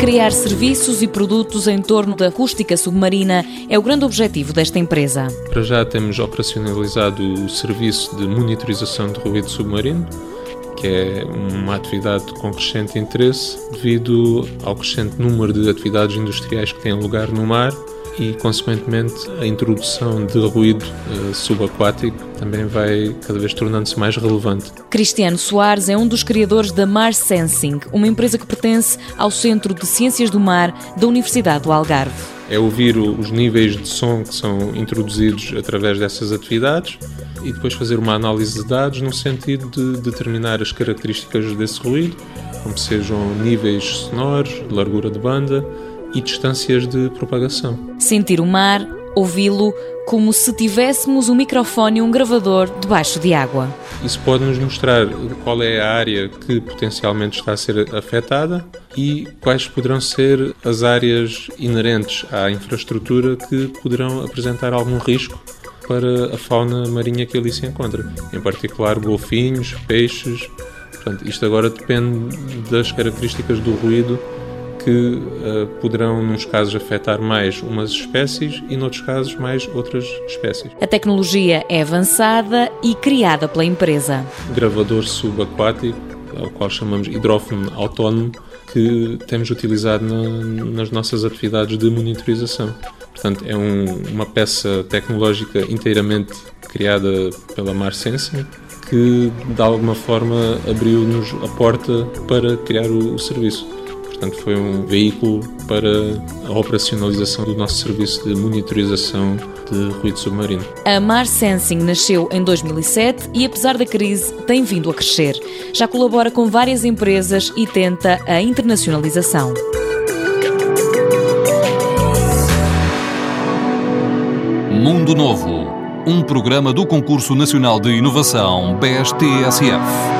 Criar serviços e produtos em torno da acústica submarina é o grande objetivo desta empresa. Para já temos operacionalizado o serviço de monitorização de ruído submarino, que é uma atividade com crescente interesse devido ao crescente número de atividades industriais que têm lugar no mar e, consequentemente, a introdução de ruído uh, subaquático também vai cada vez tornando-se mais relevante. Cristiano Soares é um dos criadores da Mar Sensing, uma empresa que pertence ao Centro de Ciências do Mar da Universidade do Algarve. É ouvir os níveis de som que são introduzidos através dessas atividades e depois fazer uma análise de dados no sentido de determinar as características desse ruído, como sejam níveis sonoros, largura de banda, e distâncias de propagação. Sentir o mar, ouvi-lo, como se tivéssemos um microfone e um gravador debaixo de água. Isso pode nos mostrar qual é a área que potencialmente está a ser afetada e quais poderão ser as áreas inerentes à infraestrutura que poderão apresentar algum risco para a fauna marinha que ali se encontra, em particular golfinhos, peixes. Portanto, isto agora depende das características do ruído que uh, poderão, nos casos, afetar mais umas espécies e, noutros casos, mais outras espécies. A tecnologia é avançada e criada pela empresa. Gravador subaquático, ao qual chamamos hidrófono autónomo, que temos utilizado na, nas nossas atividades de monitorização. Portanto, é um, uma peça tecnológica inteiramente criada pela Mar Sensing, que de alguma forma abriu-nos a porta para criar o, o serviço. Portanto, foi um veículo para a operacionalização do nosso serviço de monitorização de ruído submarino. A Mar Sensing nasceu em 2007 e, apesar da crise, tem vindo a crescer. Já colabora com várias empresas e tenta a internacionalização. Mundo Novo, um programa do Concurso Nacional de Inovação BSTSF.